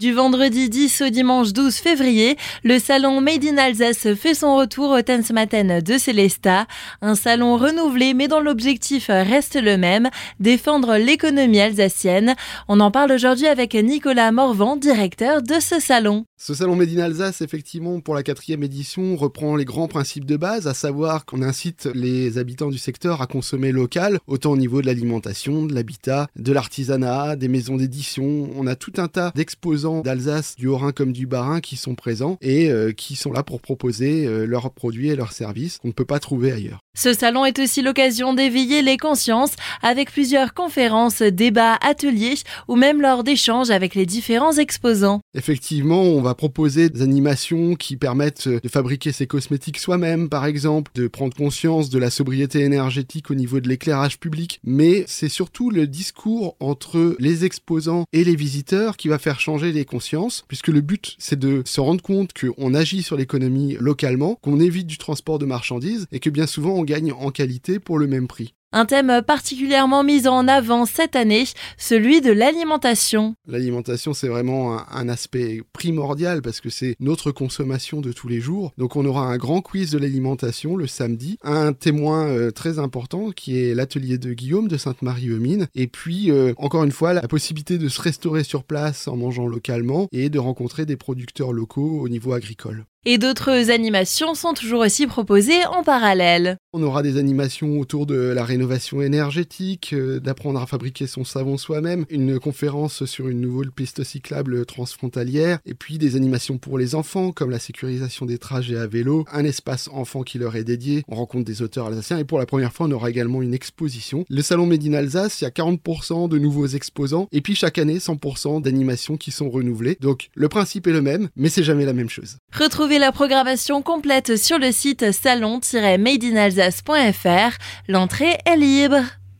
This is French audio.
Du vendredi 10 au dimanche 12 février, le salon Made in Alsace fait son retour au Tanzmatten de Célesta. Un salon renouvelé mais dont l'objectif reste le même, défendre l'économie alsacienne. On en parle aujourd'hui avec Nicolas Morvan, directeur de ce salon. Ce salon Made in Alsace, effectivement, pour la quatrième édition, reprend les grands principes de base, à savoir qu'on incite les habitants du secteur à consommer local, autant au niveau de l'alimentation, de l'habitat, de l'artisanat, des maisons d'édition. On a tout un tas d'exposants d'Alsace, du Haut-Rhin comme du Bas-Rhin qui sont présents et euh, qui sont là pour proposer euh, leurs produits et leurs services qu'on ne peut pas trouver ailleurs. Ce salon est aussi l'occasion d'éveiller les consciences avec plusieurs conférences, débats, ateliers ou même lors d'échanges avec les différents exposants. Effectivement, on va proposer des animations qui permettent de fabriquer ses cosmétiques soi-même, par exemple, de prendre conscience de la sobriété énergétique au niveau de l'éclairage public, mais c'est surtout le discours entre les exposants et les visiteurs qui va faire changer les consciences, puisque le but c'est de se rendre compte qu'on agit sur l'économie localement, qu'on évite du transport de marchandises et que bien souvent on gagne en qualité pour le même prix. Un thème particulièrement mis en avant cette année, celui de l'alimentation. L'alimentation, c'est vraiment un, aspect primordial parce que c'est notre consommation de tous les jours. Donc on aura un grand quiz de l'alimentation le samedi, un témoin euh, très important qui est l'atelier de Guillaume de Sainte-Marie-Eumine, et puis euh, encore une fois la possibilité de se restaurer sur place en mangeant localement et de rencontrer des producteurs locaux au niveau agricole. Et d'autres animations sont toujours aussi proposées en parallèle. On aura des animations autour de la rénovation énergétique, euh, d'apprendre à fabriquer son savon soi-même, une conférence sur une nouvelle piste cyclable transfrontalière, et puis des animations pour les enfants comme la sécurisation des trajets à vélo, un espace enfant qui leur est dédié, on rencontre des auteurs alsaciens, et pour la première fois on aura également une exposition. Le salon Médine Alsace, il y a 40% de nouveaux exposants, et puis chaque année 100% d'animations qui sont renouvelées. Donc le principe est le même, mais c'est jamais la même chose. Retrouvez la programmation complète sur le site salon-madeinalsace.fr. L'entrée est libre.